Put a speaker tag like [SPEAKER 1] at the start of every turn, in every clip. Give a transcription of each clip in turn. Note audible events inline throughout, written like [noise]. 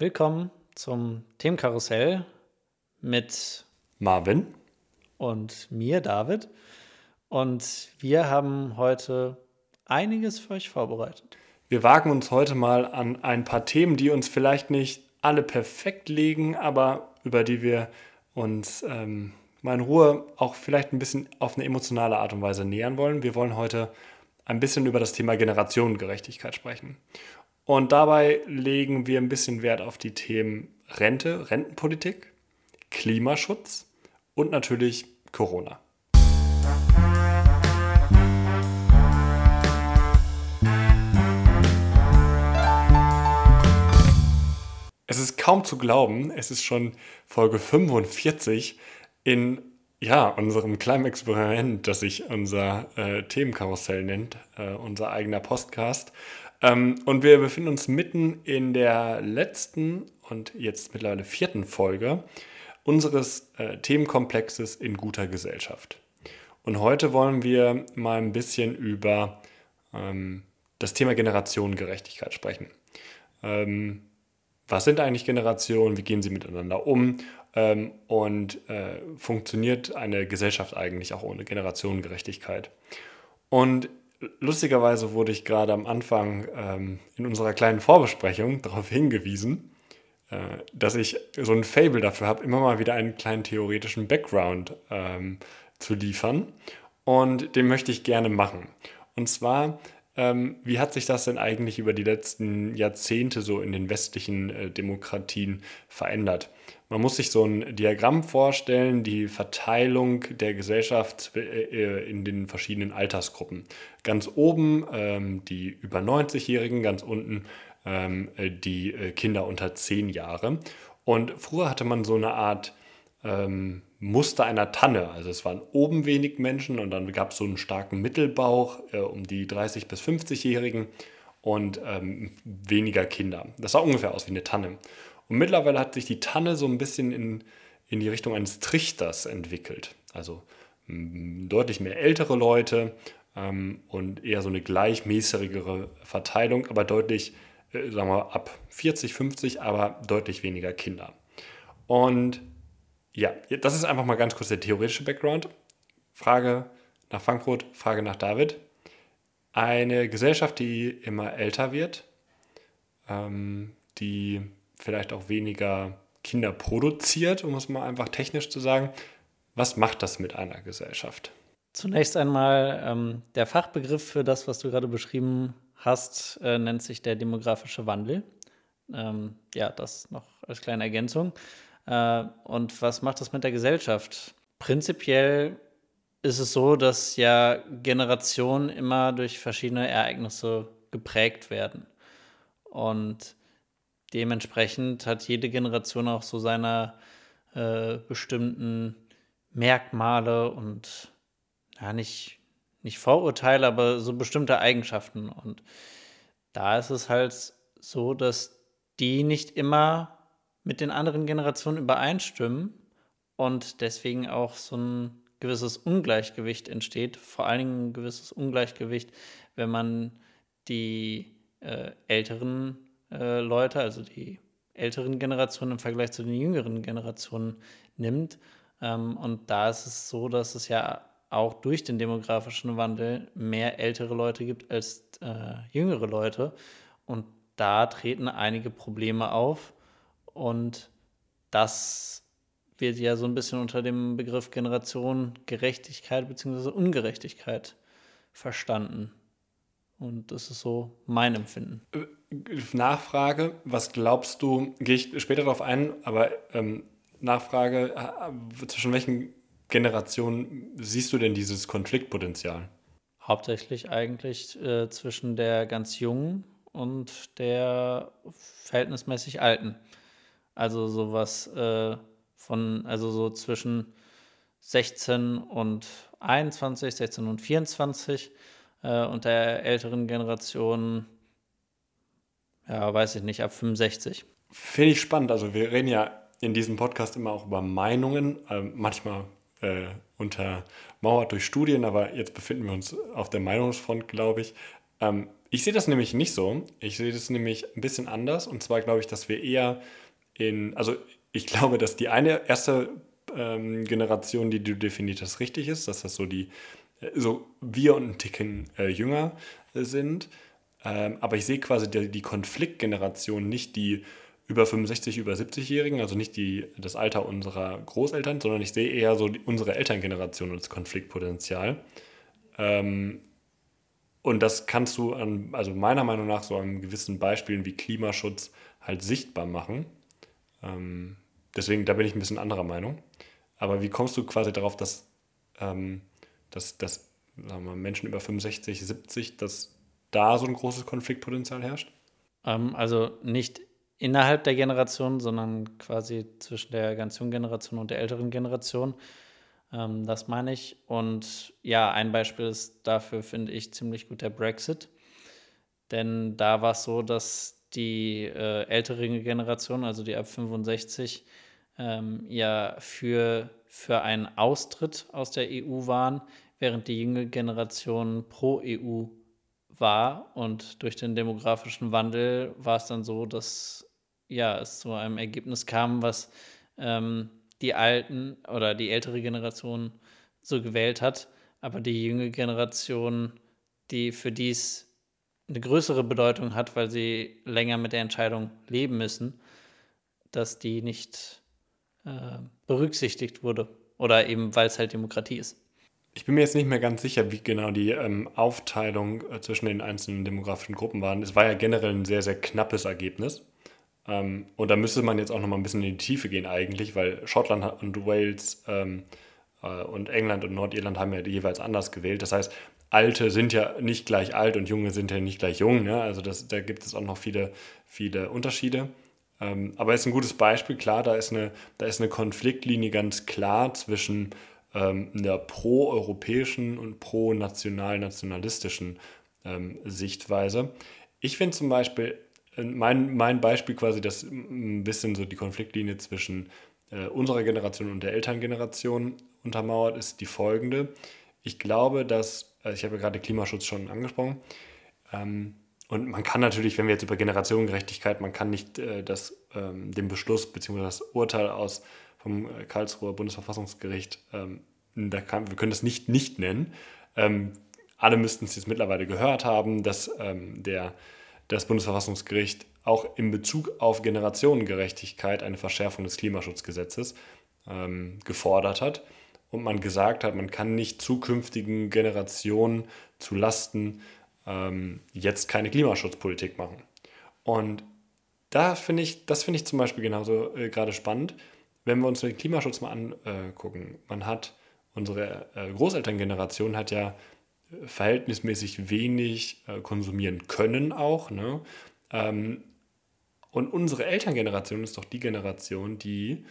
[SPEAKER 1] Willkommen zum Themenkarussell mit
[SPEAKER 2] Marvin
[SPEAKER 1] und mir, David. Und wir haben heute einiges für euch vorbereitet.
[SPEAKER 2] Wir wagen uns heute mal an ein paar Themen, die uns vielleicht nicht alle perfekt liegen, aber über die wir uns ähm, mal in Ruhe auch vielleicht ein bisschen auf eine emotionale Art und Weise nähern wollen. Wir wollen heute ein bisschen über das Thema Generationengerechtigkeit sprechen. Und dabei legen wir ein bisschen Wert auf die Themen Rente, Rentenpolitik, Klimaschutz und natürlich Corona. Es ist kaum zu glauben, es ist schon Folge 45 in ja, unserem kleinen Experiment, das sich unser äh, Themenkarussell nennt, äh, unser eigener Podcast. Ähm, und wir befinden uns mitten in der letzten und jetzt mittlerweile vierten Folge unseres äh, Themenkomplexes in guter Gesellschaft. Und heute wollen wir mal ein bisschen über ähm, das Thema Generationengerechtigkeit sprechen. Ähm, was sind eigentlich Generationen? Wie gehen sie miteinander um? Ähm, und äh, funktioniert eine Gesellschaft eigentlich auch ohne Generationengerechtigkeit? Und lustigerweise wurde ich gerade am Anfang ähm, in unserer kleinen Vorbesprechung darauf hingewiesen, äh, dass ich so ein Fable dafür habe, immer mal wieder einen kleinen theoretischen Background ähm, zu liefern. Und den möchte ich gerne machen. Und zwar ähm, wie hat sich das denn eigentlich über die letzten Jahrzehnte so in den westlichen äh, Demokratien verändert? Man muss sich so ein Diagramm vorstellen, die Verteilung der Gesellschaft äh, äh, in den verschiedenen Altersgruppen. Ganz oben ähm, die über 90-Jährigen, ganz unten ähm, die Kinder unter 10 Jahre. Und früher hatte man so eine Art ähm, Muster einer Tanne. Also es waren oben wenig Menschen und dann gab es so einen starken Mittelbauch äh, um die 30- bis 50-Jährigen und ähm, weniger Kinder. Das sah ungefähr aus wie eine Tanne. Und mittlerweile hat sich die Tanne so ein bisschen in, in die Richtung eines Trichters entwickelt. Also deutlich mehr ältere Leute ähm, und eher so eine gleichmäßigere Verteilung, aber deutlich, äh, sagen wir, ab 40, 50, aber deutlich weniger Kinder. Und ja, das ist einfach mal ganz kurz der theoretische Background. Frage nach Frankfurt, Frage nach David. Eine Gesellschaft, die immer älter wird, ähm, die vielleicht auch weniger Kinder produziert, um es mal einfach technisch zu sagen. Was macht das mit einer Gesellschaft?
[SPEAKER 1] Zunächst einmal, ähm, der Fachbegriff für das, was du gerade beschrieben hast, äh, nennt sich der demografische Wandel. Ähm, ja, das noch als kleine Ergänzung. Äh, und was macht das mit der Gesellschaft? Prinzipiell ist es so, dass ja Generationen immer durch verschiedene Ereignisse geprägt werden. Und dementsprechend hat jede Generation auch so seine äh, bestimmten Merkmale und ja, nicht, nicht Vorurteile, aber so bestimmte Eigenschaften. Und da ist es halt so, dass die nicht immer mit den anderen Generationen übereinstimmen und deswegen auch so ein gewisses Ungleichgewicht entsteht, vor allen Dingen ein gewisses Ungleichgewicht, wenn man die äh, älteren äh, Leute, also die älteren Generationen im Vergleich zu den jüngeren Generationen nimmt. Ähm, und da ist es so, dass es ja auch durch den demografischen Wandel mehr ältere Leute gibt als äh, jüngere Leute. Und da treten einige Probleme auf, und das wird ja so ein bisschen unter dem Begriff Generation Gerechtigkeit bzw. Ungerechtigkeit verstanden. Und das ist so mein Empfinden.
[SPEAKER 2] Nachfrage, was glaubst du, gehe ich später darauf ein, aber ähm, Nachfrage, äh, zwischen welchen Generationen siehst du denn dieses Konfliktpotenzial?
[SPEAKER 1] Hauptsächlich eigentlich äh, zwischen der ganz Jungen und der verhältnismäßig Alten. Also sowas äh, von, also so zwischen 16 und 21, 16 und 24 äh, und der älteren Generation, ja, weiß ich nicht, ab 65.
[SPEAKER 2] Finde ich spannend. Also wir reden ja in diesem Podcast immer auch über Meinungen, äh, manchmal äh, untermauert durch Studien, aber jetzt befinden wir uns auf der Meinungsfront, glaube ich. Ähm, ich sehe das nämlich nicht so. Ich sehe das nämlich ein bisschen anders. Und zwar glaube ich, dass wir eher in, also ich glaube, dass die eine erste ähm, Generation, die du definiert hast, richtig ist, dass das so die, so wir und ein Ticken äh, jünger äh, sind. Ähm, aber ich sehe quasi die, die Konfliktgeneration nicht die über 65, über 70-Jährigen, also nicht die, das Alter unserer Großeltern, sondern ich sehe eher so die, unsere Elterngeneration als Konfliktpotenzial. Ähm, und das kannst du an, also meiner Meinung nach so an gewissen Beispielen wie Klimaschutz halt sichtbar machen. Ähm, deswegen, da bin ich ein bisschen anderer Meinung. Aber wie kommst du quasi darauf, dass, ähm, dass, dass sagen wir, Menschen über 65, 70, dass da so ein großes Konfliktpotenzial herrscht?
[SPEAKER 1] Ähm, also nicht innerhalb der Generation, sondern quasi zwischen der ganz jungen Generation und der älteren Generation. Ähm, das meine ich. Und ja, ein Beispiel ist dafür, finde ich, ziemlich gut der Brexit. Denn da war es so, dass die äh, ältere Generation, also die ab 65, ähm, ja für, für einen Austritt aus der EU waren, während die junge Generation pro EU war. Und durch den demografischen Wandel war es dann so, dass ja, es zu einem Ergebnis kam, was ähm, die alten oder die ältere Generation so gewählt hat, aber die junge Generation, die für dies eine größere Bedeutung hat, weil sie länger mit der Entscheidung leben müssen, dass die nicht äh, berücksichtigt wurde oder eben weil es halt Demokratie ist.
[SPEAKER 2] Ich bin mir jetzt nicht mehr ganz sicher, wie genau die ähm, Aufteilung äh, zwischen den einzelnen demografischen Gruppen waren. Es war ja generell ein sehr, sehr knappes Ergebnis. Ähm, und da müsste man jetzt auch noch mal ein bisschen in die Tiefe gehen eigentlich, weil Schottland und Wales ähm, äh, und England und Nordirland haben ja jeweils anders gewählt. Das heißt, Alte sind ja nicht gleich alt und Junge sind ja nicht gleich jung. Ne? Also das, da gibt es auch noch viele, viele Unterschiede. Ähm, aber ist ein gutes Beispiel, klar, da ist eine, da ist eine Konfliktlinie ganz klar zwischen ähm, einer pro-europäischen und pro-national-nationalistischen ähm, Sichtweise. Ich finde zum Beispiel mein, mein Beispiel quasi, das ein bisschen so die Konfliktlinie zwischen äh, unserer Generation und der Elterngeneration untermauert, ist die folgende. Ich glaube, dass, also ich habe ja gerade Klimaschutz schon angesprochen, ähm, und man kann natürlich, wenn wir jetzt über Generationengerechtigkeit, man kann nicht äh, das, ähm, den Beschluss bzw. das Urteil aus vom äh, Karlsruher Bundesverfassungsgericht, ähm, da kann, wir können das nicht nicht nennen. Ähm, alle müssten es jetzt mittlerweile gehört haben, dass ähm, der das Bundesverfassungsgericht auch in Bezug auf Generationengerechtigkeit eine Verschärfung des Klimaschutzgesetzes ähm, gefordert hat und man gesagt hat, man kann nicht zukünftigen Generationen zu Lasten ähm, jetzt keine Klimaschutzpolitik machen. Und da finde ich, das finde ich zum Beispiel genauso äh, gerade spannend, wenn wir uns den Klimaschutz mal angucken. Man hat unsere äh, Großelterngeneration hat ja verhältnismäßig wenig äh, konsumieren können auch. Ne? Ähm, und unsere Elterngeneration ist doch die Generation, die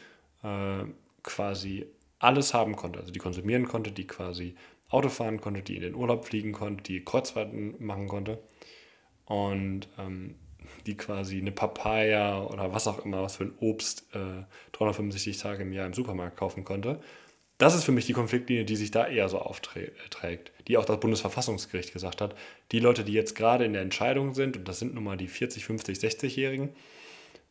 [SPEAKER 2] äh, quasi alles haben konnte, also die konsumieren konnte, die quasi Auto fahren konnte, die in den Urlaub fliegen konnte, die Kreuzfahrten machen konnte und ähm, die quasi eine Papaya oder was auch immer, was für ein Obst äh, 365 Tage im Jahr im Supermarkt kaufen konnte das ist für mich die Konfliktlinie, die sich da eher so aufträgt, die auch das Bundesverfassungsgericht gesagt hat. Die Leute, die jetzt gerade in der Entscheidung sind, und das sind nun mal die 40, 50, 60-Jährigen,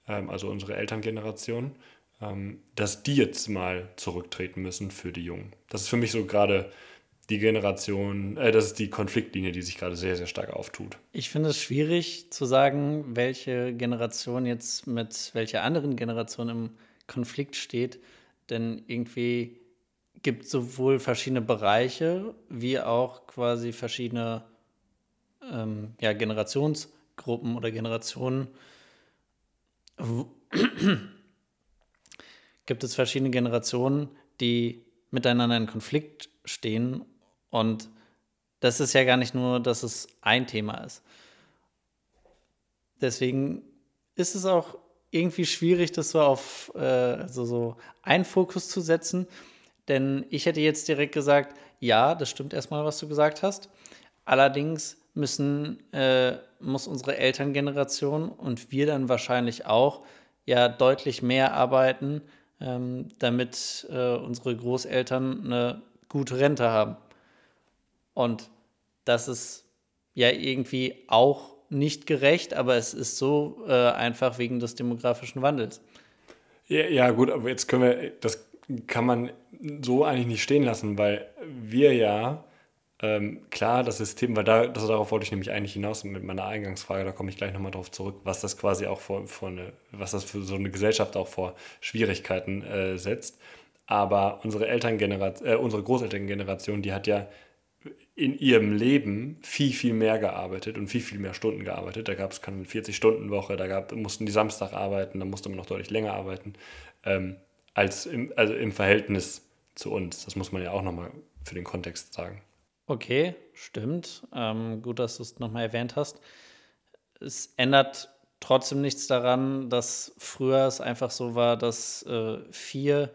[SPEAKER 2] ähm, also unsere Elterngeneration, ähm, dass die jetzt mal zurücktreten müssen für die Jungen. Das ist für mich so gerade die Generation, äh, das ist die Konfliktlinie, die sich gerade sehr, sehr stark auftut.
[SPEAKER 1] Ich finde es schwierig zu sagen, welche Generation jetzt mit welcher anderen Generation im Konflikt steht, denn irgendwie gibt sowohl verschiedene Bereiche wie auch quasi verschiedene ähm, ja, Generationsgruppen oder Generationen. [clears throat] gibt es verschiedene Generationen, die miteinander in Konflikt stehen und das ist ja gar nicht nur, dass es ein Thema ist. Deswegen ist es auch irgendwie schwierig, das so auf äh, so, so einen Fokus zu setzen. Denn ich hätte jetzt direkt gesagt, ja, das stimmt erstmal, was du gesagt hast. Allerdings müssen, äh, muss unsere Elterngeneration und wir dann wahrscheinlich auch ja deutlich mehr arbeiten, ähm, damit äh, unsere Großeltern eine gute Rente haben. Und das ist ja irgendwie auch nicht gerecht, aber es ist so äh, einfach wegen des demografischen Wandels.
[SPEAKER 2] Ja, ja, gut, aber jetzt können wir, das kann man so eigentlich nicht stehen lassen, weil wir ja, ähm, klar, das System, weil da, das, darauf wollte ich nämlich eigentlich hinaus mit meiner Eingangsfrage, da komme ich gleich nochmal drauf zurück, was das quasi auch vor, vor eine, was das für so eine Gesellschaft auch vor Schwierigkeiten äh, setzt. Aber unsere Elterngeneration, äh, unsere Großelterngeneration, die hat ja in ihrem Leben viel, viel mehr gearbeitet und viel, viel mehr Stunden gearbeitet. Da gab es keine 40-Stunden-Woche, da gab, mussten die Samstag arbeiten, da musste man noch deutlich länger arbeiten, ähm, als im, also im Verhältnis zu uns. Das muss man ja auch nochmal für den Kontext sagen.
[SPEAKER 1] Okay, stimmt. Ähm, gut, dass du es nochmal erwähnt hast. Es ändert trotzdem nichts daran, dass früher es einfach so war, dass äh, vier,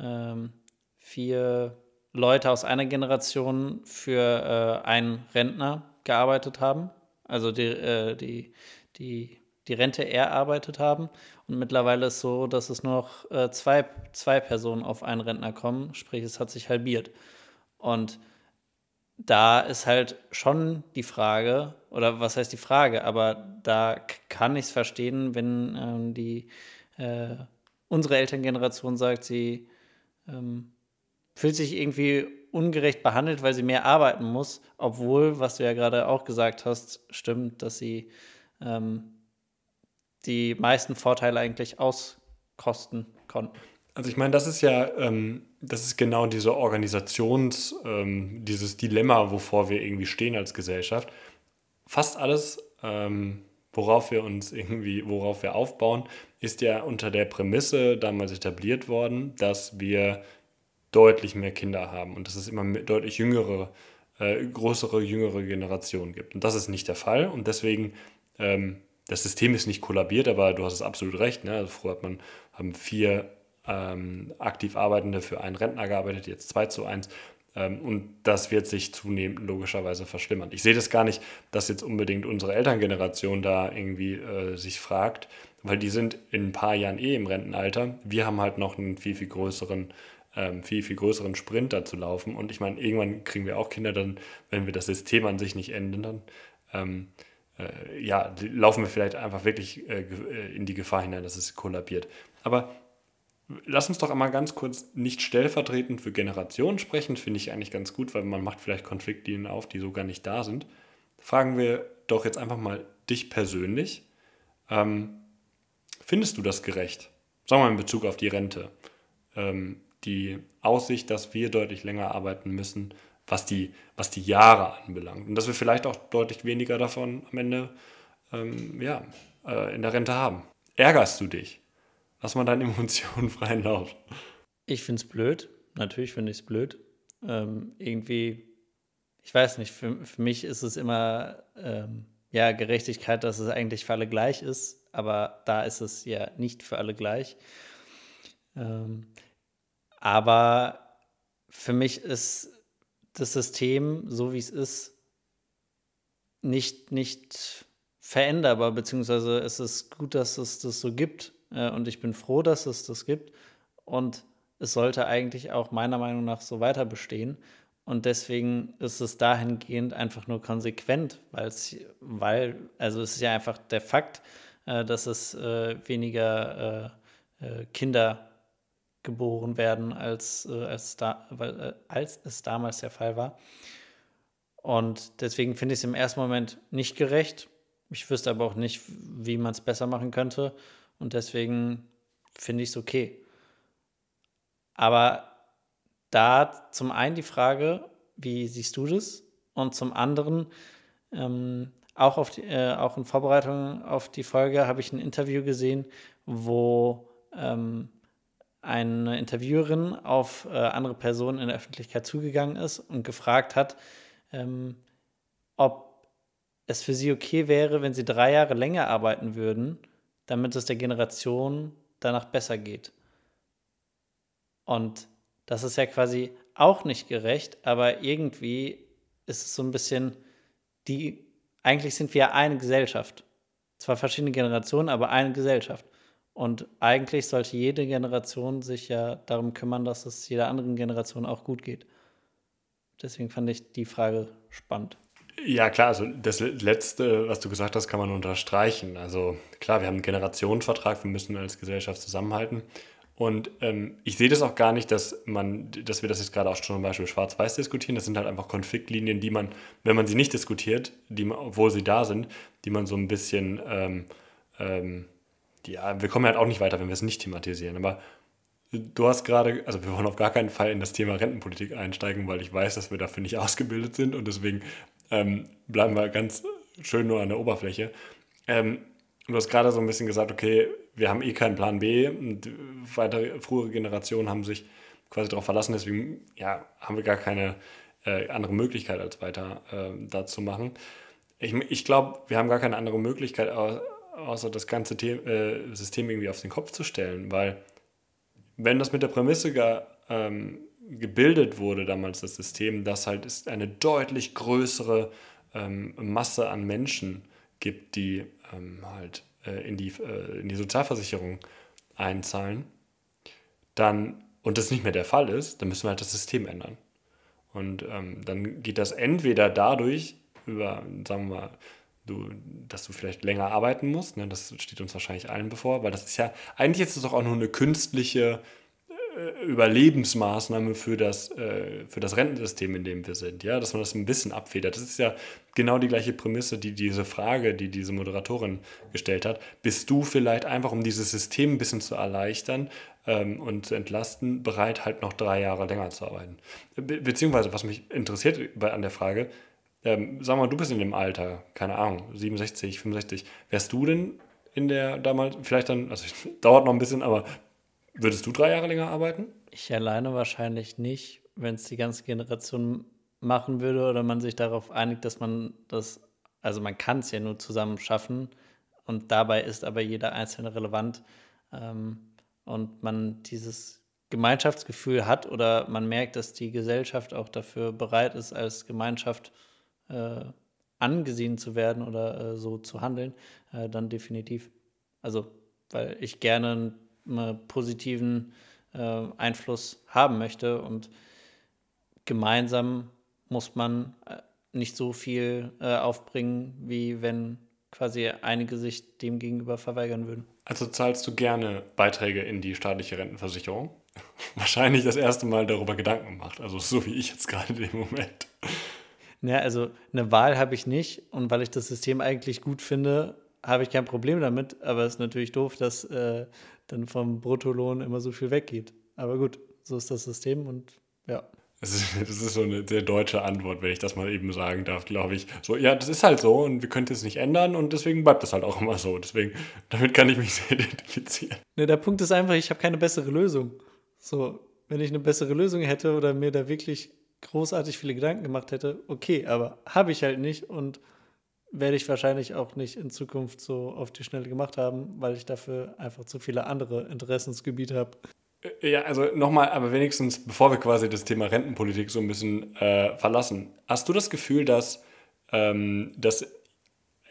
[SPEAKER 1] ähm, vier Leute aus einer Generation für äh, einen Rentner gearbeitet haben, also die, äh, die, die, die Rente erarbeitet haben. Und mittlerweile ist es so, dass es nur noch äh, zwei, zwei Personen auf einen Rentner kommen, sprich es hat sich halbiert. Und da ist halt schon die Frage, oder was heißt die Frage, aber da kann ich es verstehen, wenn ähm, die äh, unsere Elterngeneration sagt, sie ähm, fühlt sich irgendwie ungerecht behandelt, weil sie mehr arbeiten muss, obwohl, was du ja gerade auch gesagt hast, stimmt, dass sie ähm, die meisten Vorteile eigentlich auskosten konnten.
[SPEAKER 2] Also ich meine, das ist ja, ähm, das ist genau diese Organisations, ähm, dieses Dilemma, wovor wir irgendwie stehen als Gesellschaft. Fast alles, ähm, worauf wir uns irgendwie, worauf wir aufbauen, ist ja unter der Prämisse damals etabliert worden, dass wir deutlich mehr Kinder haben und dass es immer deutlich jüngere, äh, größere, jüngere Generationen gibt. Und das ist nicht der Fall und deswegen, ähm, das System ist nicht kollabiert, aber du hast es absolut recht. Ne? Also früher hat man, haben vier ähm, aktiv Arbeitende für einen Rentner gearbeitet, jetzt zwei zu eins. Ähm, und das wird sich zunehmend logischerweise verschlimmern. Ich sehe das gar nicht, dass jetzt unbedingt unsere Elterngeneration da irgendwie äh, sich fragt, weil die sind in ein paar Jahren eh im Rentenalter. Wir haben halt noch einen viel, viel größeren ähm, viel, viel größeren Sprint da zu laufen. Und ich meine, irgendwann kriegen wir auch Kinder, dann, wenn wir das System an sich nicht ändern, ähm, äh, ja, laufen wir vielleicht einfach wirklich äh, äh, in die Gefahr hinein, dass es kollabiert. Aber lass uns doch einmal ganz kurz nicht stellvertretend für Generationen sprechen, finde ich eigentlich ganz gut, weil man macht vielleicht Konfliktlinien auf, die so gar nicht da sind. Fragen wir doch jetzt einfach mal dich persönlich. Ähm, findest du das gerecht? Sagen wir mal in Bezug auf die Rente. Ähm, die Aussicht, dass wir deutlich länger arbeiten müssen, was die, was die Jahre anbelangt. Und dass wir vielleicht auch deutlich weniger davon am Ende ähm, ja, äh, in der Rente haben. Ärgerst du dich? Lass mal deine [laughs] Emotionen freien Lauf.
[SPEAKER 1] Ich finde es blöd. Natürlich finde ich es blöd. Ähm, irgendwie, ich weiß nicht, für, für mich ist es immer ähm, ja, Gerechtigkeit, dass es eigentlich für alle gleich ist, aber da ist es ja nicht für alle gleich. Ähm, aber für mich ist das System, so wie es ist, nicht, nicht veränderbar, beziehungsweise es ist gut, dass es das so gibt. Äh, und ich bin froh, dass es das gibt. Und es sollte eigentlich auch meiner Meinung nach so weiter bestehen. Und deswegen ist es dahingehend einfach nur konsequent, weil's, weil, also es ist ja einfach der Fakt, äh, dass es äh, weniger Kinder geboren werden, als, äh, als, da, weil, äh, als es damals der Fall war. Und deswegen finde ich es im ersten Moment nicht gerecht. Ich wüsste aber auch nicht, wie man es besser machen könnte. Und deswegen finde ich es okay. Aber da zum einen die Frage, wie siehst du das? Und zum anderen, ähm, auch, auf die, äh, auch in Vorbereitung auf die Folge habe ich ein Interview gesehen, wo ähm, eine Interviewerin auf äh, andere Personen in der Öffentlichkeit zugegangen ist und gefragt hat, ähm, ob es für sie okay wäre, wenn sie drei Jahre länger arbeiten würden, damit es der Generation danach besser geht. Und das ist ja quasi auch nicht gerecht, aber irgendwie ist es so ein bisschen die, eigentlich sind wir eine Gesellschaft. Zwar verschiedene Generationen, aber eine Gesellschaft. Und eigentlich sollte jede Generation sich ja darum kümmern, dass es jeder anderen Generation auch gut geht. Deswegen fand ich die Frage spannend.
[SPEAKER 2] Ja, klar, also das Letzte, was du gesagt hast, kann man unterstreichen. Also klar, wir haben einen Generationenvertrag, wir müssen als Gesellschaft zusammenhalten. Und ähm, ich sehe das auch gar nicht, dass man, dass wir das jetzt gerade auch schon zum Beispiel schwarz-weiß diskutieren. Das sind halt einfach Konfliktlinien, die man, wenn man sie nicht diskutiert, die obwohl sie da sind, die man so ein bisschen, ähm, ähm, ja, wir kommen halt auch nicht weiter, wenn wir es nicht thematisieren. Aber du hast gerade, also wir wollen auf gar keinen Fall in das Thema Rentenpolitik einsteigen, weil ich weiß, dass wir dafür nicht [laughs] ausgebildet sind und deswegen ähm, bleiben wir ganz schön nur an der Oberfläche. Ähm, du hast gerade so ein bisschen gesagt, okay, wir haben eh keinen Plan B und weitere frühere Generationen haben sich quasi darauf verlassen, deswegen ja, haben wir gar keine äh, andere Möglichkeit, als weiter äh, da zu machen. Ich, ich glaube, wir haben gar keine andere Möglichkeit, außer das ganze The äh, System irgendwie auf den Kopf zu stellen, weil wenn das mit der Prämisse gar, ähm, gebildet wurde damals, das System, dass halt es eine deutlich größere ähm, Masse an Menschen gibt, die ähm, halt äh, in, die, äh, in die Sozialversicherung einzahlen, dann, und das nicht mehr der Fall ist, dann müssen wir halt das System ändern. Und ähm, dann geht das entweder dadurch, über, sagen wir mal, du, dass du vielleicht länger arbeiten musst, ne, das steht uns wahrscheinlich allen bevor, weil das ist ja, eigentlich es doch auch nur eine künstliche äh, Überlebensmaßnahme für das, äh, für das Rentensystem, in dem wir sind, ja, dass man das ein bisschen abfedert. Das ist ja genau die gleiche Prämisse, die diese Frage, die diese Moderatorin gestellt hat. Bist du vielleicht einfach, um dieses System ein bisschen zu erleichtern ähm, und zu entlasten, bereit, halt noch drei Jahre länger zu arbeiten? Be beziehungsweise, was mich interessiert bei, an der Frage, ähm, sag mal, du bist in dem Alter, keine Ahnung, 67, 65, wärst du denn in der damals, vielleicht dann, also [laughs] dauert noch ein bisschen, aber Würdest du drei Jahre länger arbeiten?
[SPEAKER 1] Ich alleine wahrscheinlich nicht, wenn es die ganze Generation machen würde oder man sich darauf einigt, dass man das, also man kann es ja nur zusammen schaffen und dabei ist aber jeder Einzelne relevant ähm, und man dieses Gemeinschaftsgefühl hat oder man merkt, dass die Gesellschaft auch dafür bereit ist, als Gemeinschaft äh, angesehen zu werden oder äh, so zu handeln, äh, dann definitiv. Also, weil ich gerne positiven äh, Einfluss haben möchte. Und gemeinsam muss man äh, nicht so viel äh, aufbringen, wie wenn quasi einige sich dem gegenüber verweigern würden.
[SPEAKER 2] Also zahlst du gerne Beiträge in die staatliche Rentenversicherung? [laughs] Wahrscheinlich das erste Mal darüber Gedanken gemacht, also so wie ich jetzt gerade dem Moment.
[SPEAKER 1] Ja, also eine Wahl habe ich nicht und weil ich das System eigentlich gut finde, habe ich kein Problem damit, aber es ist natürlich doof, dass äh, dann vom Bruttolohn immer so viel weggeht. Aber gut, so ist das System und ja.
[SPEAKER 2] Das ist, [laughs] das ist so eine sehr deutsche Antwort, wenn ich das mal eben sagen darf, glaube ich. So, ja, das ist halt so und wir können es nicht ändern und deswegen bleibt das halt auch immer so. Deswegen, [laughs] damit kann ich mich sehr identifizieren.
[SPEAKER 1] Ne, der Punkt ist einfach, ich habe keine bessere Lösung. So, wenn ich eine bessere Lösung hätte oder mir da wirklich großartig viele Gedanken gemacht hätte, okay, aber habe ich halt nicht und werde ich wahrscheinlich auch nicht in Zukunft so auf die Schnelle gemacht haben, weil ich dafür einfach zu viele andere Interessensgebiete habe.
[SPEAKER 2] Äh, ja, also nochmal, aber wenigstens, bevor wir quasi das Thema Rentenpolitik so ein bisschen äh, verlassen, hast du das Gefühl, dass, ähm, dass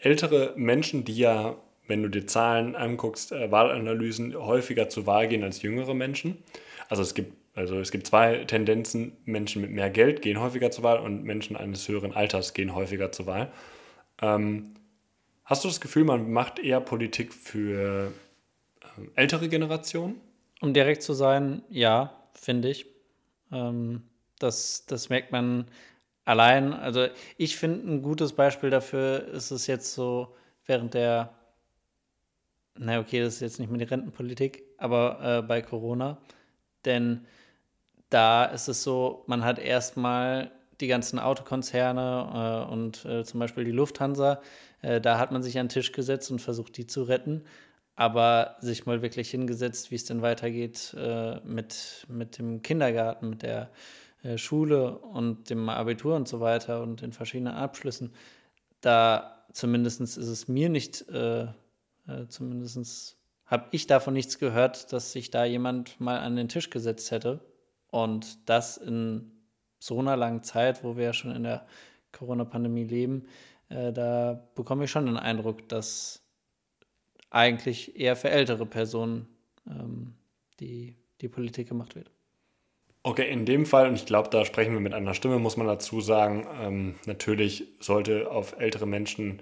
[SPEAKER 2] ältere Menschen, die ja, wenn du dir Zahlen anguckst, äh, Wahlanalysen, häufiger zur Wahl gehen als jüngere Menschen? Also es gibt also es gibt zwei Tendenzen, Menschen mit mehr Geld gehen häufiger zur Wahl und Menschen eines höheren Alters gehen häufiger zur Wahl. Ähm, hast du das Gefühl, man macht eher Politik für ähm, ältere Generationen?
[SPEAKER 1] Um direkt zu sein, ja, finde ich. Ähm, das, das merkt man allein. Also ich finde ein gutes Beispiel dafür ist es jetzt so während der, na okay, das ist jetzt nicht mehr die Rentenpolitik, aber äh, bei Corona. Denn da ist es so, man hat erstmal die ganzen Autokonzerne äh, und äh, zum Beispiel die Lufthansa, äh, da hat man sich an den Tisch gesetzt und versucht, die zu retten. Aber sich mal wirklich hingesetzt, wie es denn weitergeht äh, mit, mit dem Kindergarten, mit der äh, Schule und dem Abitur und so weiter und den verschiedenen Abschlüssen, da zumindest ist es mir nicht, äh, zumindest habe ich davon nichts gehört, dass sich da jemand mal an den Tisch gesetzt hätte und das in so einer langen Zeit, wo wir ja schon in der Corona-Pandemie leben, äh, da bekomme ich schon den Eindruck, dass eigentlich eher für ältere Personen ähm, die, die Politik gemacht wird.
[SPEAKER 2] Okay, in dem Fall, und ich glaube, da sprechen wir mit einer Stimme, muss man dazu sagen, ähm, natürlich sollte auf ältere Menschen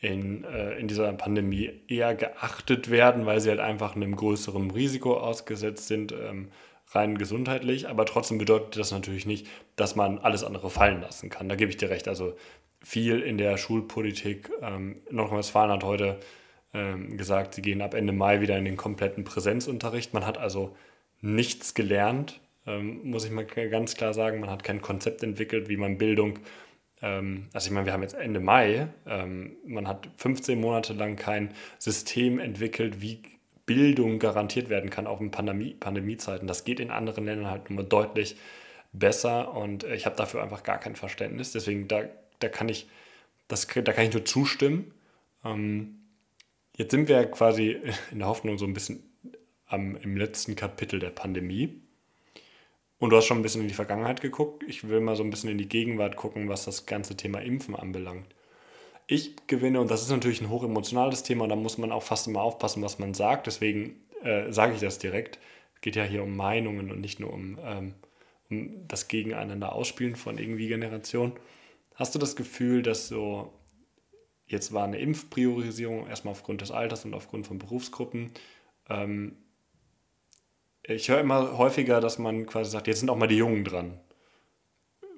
[SPEAKER 2] in, äh, in dieser Pandemie eher geachtet werden, weil sie halt einfach einem größeren Risiko ausgesetzt sind, ähm, rein gesundheitlich. Aber trotzdem bedeutet das natürlich nicht, dass man alles andere fallen lassen kann. Da gebe ich dir recht. Also viel in der Schulpolitik. Ähm, Nordrhein-Westfalen hat heute ähm, gesagt, sie gehen ab Ende Mai wieder in den kompletten Präsenzunterricht. Man hat also nichts gelernt ähm, muss ich mal ganz klar sagen. Man hat kein Konzept entwickelt, wie man Bildung, ähm, also ich meine, wir haben jetzt Ende Mai, ähm, man hat 15 Monate lang kein System entwickelt, wie Bildung garantiert werden kann, auch in Pandemie, Pandemiezeiten. Das geht in anderen Ländern halt nur deutlich besser und ich habe dafür einfach gar kein Verständnis. Deswegen, da, da, kann, ich, das, da kann ich nur zustimmen. Ähm, jetzt sind wir quasi [laughs] in der Hoffnung so ein bisschen am, im letzten Kapitel der Pandemie. Und du hast schon ein bisschen in die Vergangenheit geguckt. Ich will mal so ein bisschen in die Gegenwart gucken, was das ganze Thema Impfen anbelangt. Ich gewinne, und das ist natürlich ein hochemotionales Thema, da muss man auch fast immer aufpassen, was man sagt. Deswegen äh, sage ich das direkt. Es geht ja hier um Meinungen und nicht nur um, ähm, um das Gegeneinander ausspielen von irgendwie Generationen. Hast du das Gefühl, dass so, jetzt war eine Impfpriorisierung erstmal aufgrund des Alters und aufgrund von Berufsgruppen, ähm, ich höre immer häufiger, dass man quasi sagt, jetzt sind auch mal die Jungen dran.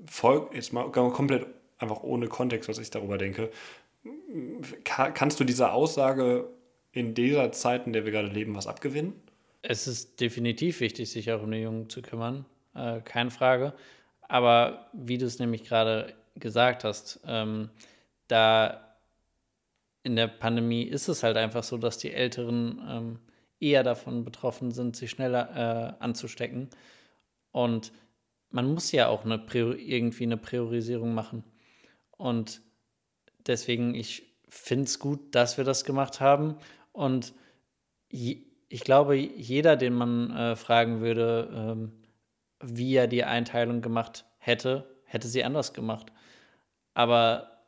[SPEAKER 2] Voll, jetzt mal komplett einfach ohne Kontext, was ich darüber denke. kannst du dieser Aussage in dieser Zeit, in der wir gerade leben, was abgewinnen?
[SPEAKER 1] Es ist definitiv wichtig, sich auch um die Jungen zu kümmern, äh, keine Frage. Aber wie du es nämlich gerade gesagt hast, ähm, da in der Pandemie ist es halt einfach so, dass die Älteren ähm, eher davon betroffen sind, sich schneller äh, anzustecken. Und man muss ja auch eine irgendwie eine Priorisierung machen. Und deswegen, ich finde es gut, dass wir das gemacht haben. Und ich glaube, jeder, den man äh, fragen würde, ähm, wie er die Einteilung gemacht hätte, hätte sie anders gemacht. Aber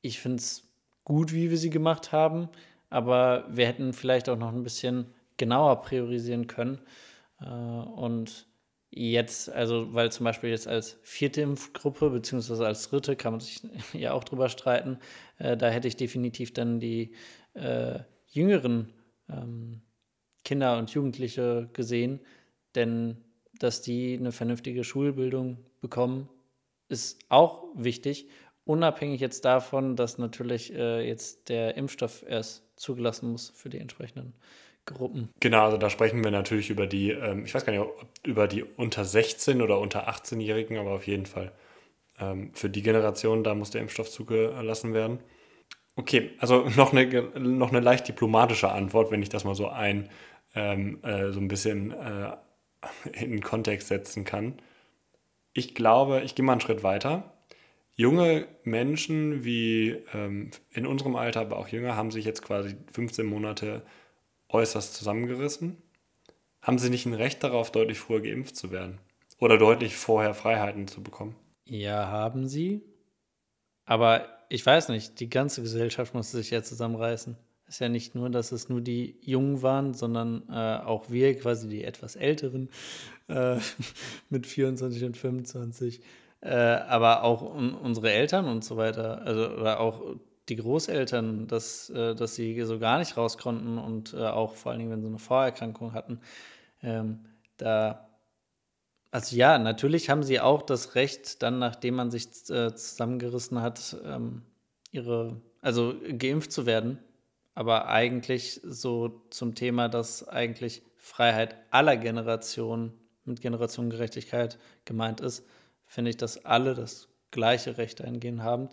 [SPEAKER 1] ich finde es gut, wie wir sie gemacht haben. Aber wir hätten vielleicht auch noch ein bisschen genauer priorisieren können. Äh, und jetzt, also weil zum Beispiel jetzt als vierte Impfgruppe beziehungsweise als dritte kann man sich [laughs] ja auch drüber streiten, äh, da hätte ich definitiv dann die äh, jüngeren ähm, Kinder und Jugendliche gesehen, denn dass die eine vernünftige Schulbildung bekommen, ist auch wichtig, unabhängig jetzt davon, dass natürlich äh, jetzt der Impfstoff erst zugelassen muss für die entsprechenden Gruppen.
[SPEAKER 2] Genau, also da sprechen wir natürlich über die, ähm, ich weiß gar nicht, ob über die unter 16 oder unter 18-Jährigen, aber auf jeden Fall ähm, für die Generation, da muss der Impfstoff zugelassen werden. Okay, also [laughs] noch eine, noch eine leicht diplomatische Antwort, wenn ich das mal so ein, ähm, äh, so ein bisschen äh, in Kontext setzen kann. Ich glaube, ich gehe mal einen Schritt weiter. Junge Menschen wie ähm, in unserem Alter, aber auch jünger, haben sich jetzt quasi 15 Monate äußerst zusammengerissen? Haben sie nicht ein Recht darauf, deutlich früher geimpft zu werden? Oder deutlich vorher Freiheiten zu bekommen?
[SPEAKER 1] Ja, haben sie. Aber ich weiß nicht, die ganze Gesellschaft musste sich ja zusammenreißen. Es ist ja nicht nur, dass es nur die Jungen waren, sondern äh, auch wir, quasi die etwas Älteren, äh, [laughs] mit 24 und 25. Äh, aber auch un unsere Eltern und so weiter. Also, oder auch die Großeltern, dass, äh, dass sie so gar nicht raus konnten und äh, auch vor allen Dingen, wenn sie eine Vorerkrankung hatten, ähm, da, also ja, natürlich haben sie auch das Recht, dann, nachdem man sich äh, zusammengerissen hat, ähm, ihre, also geimpft zu werden. Aber eigentlich so zum Thema, dass eigentlich Freiheit aller Generationen mit Generationengerechtigkeit gemeint ist, finde ich, dass alle das gleiche Rechte eingehen haben,